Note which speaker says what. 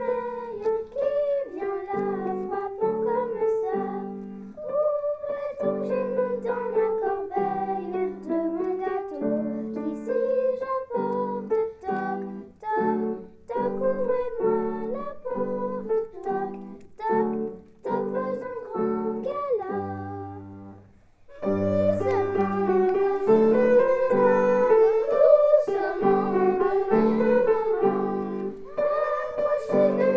Speaker 1: Maya. Thank you.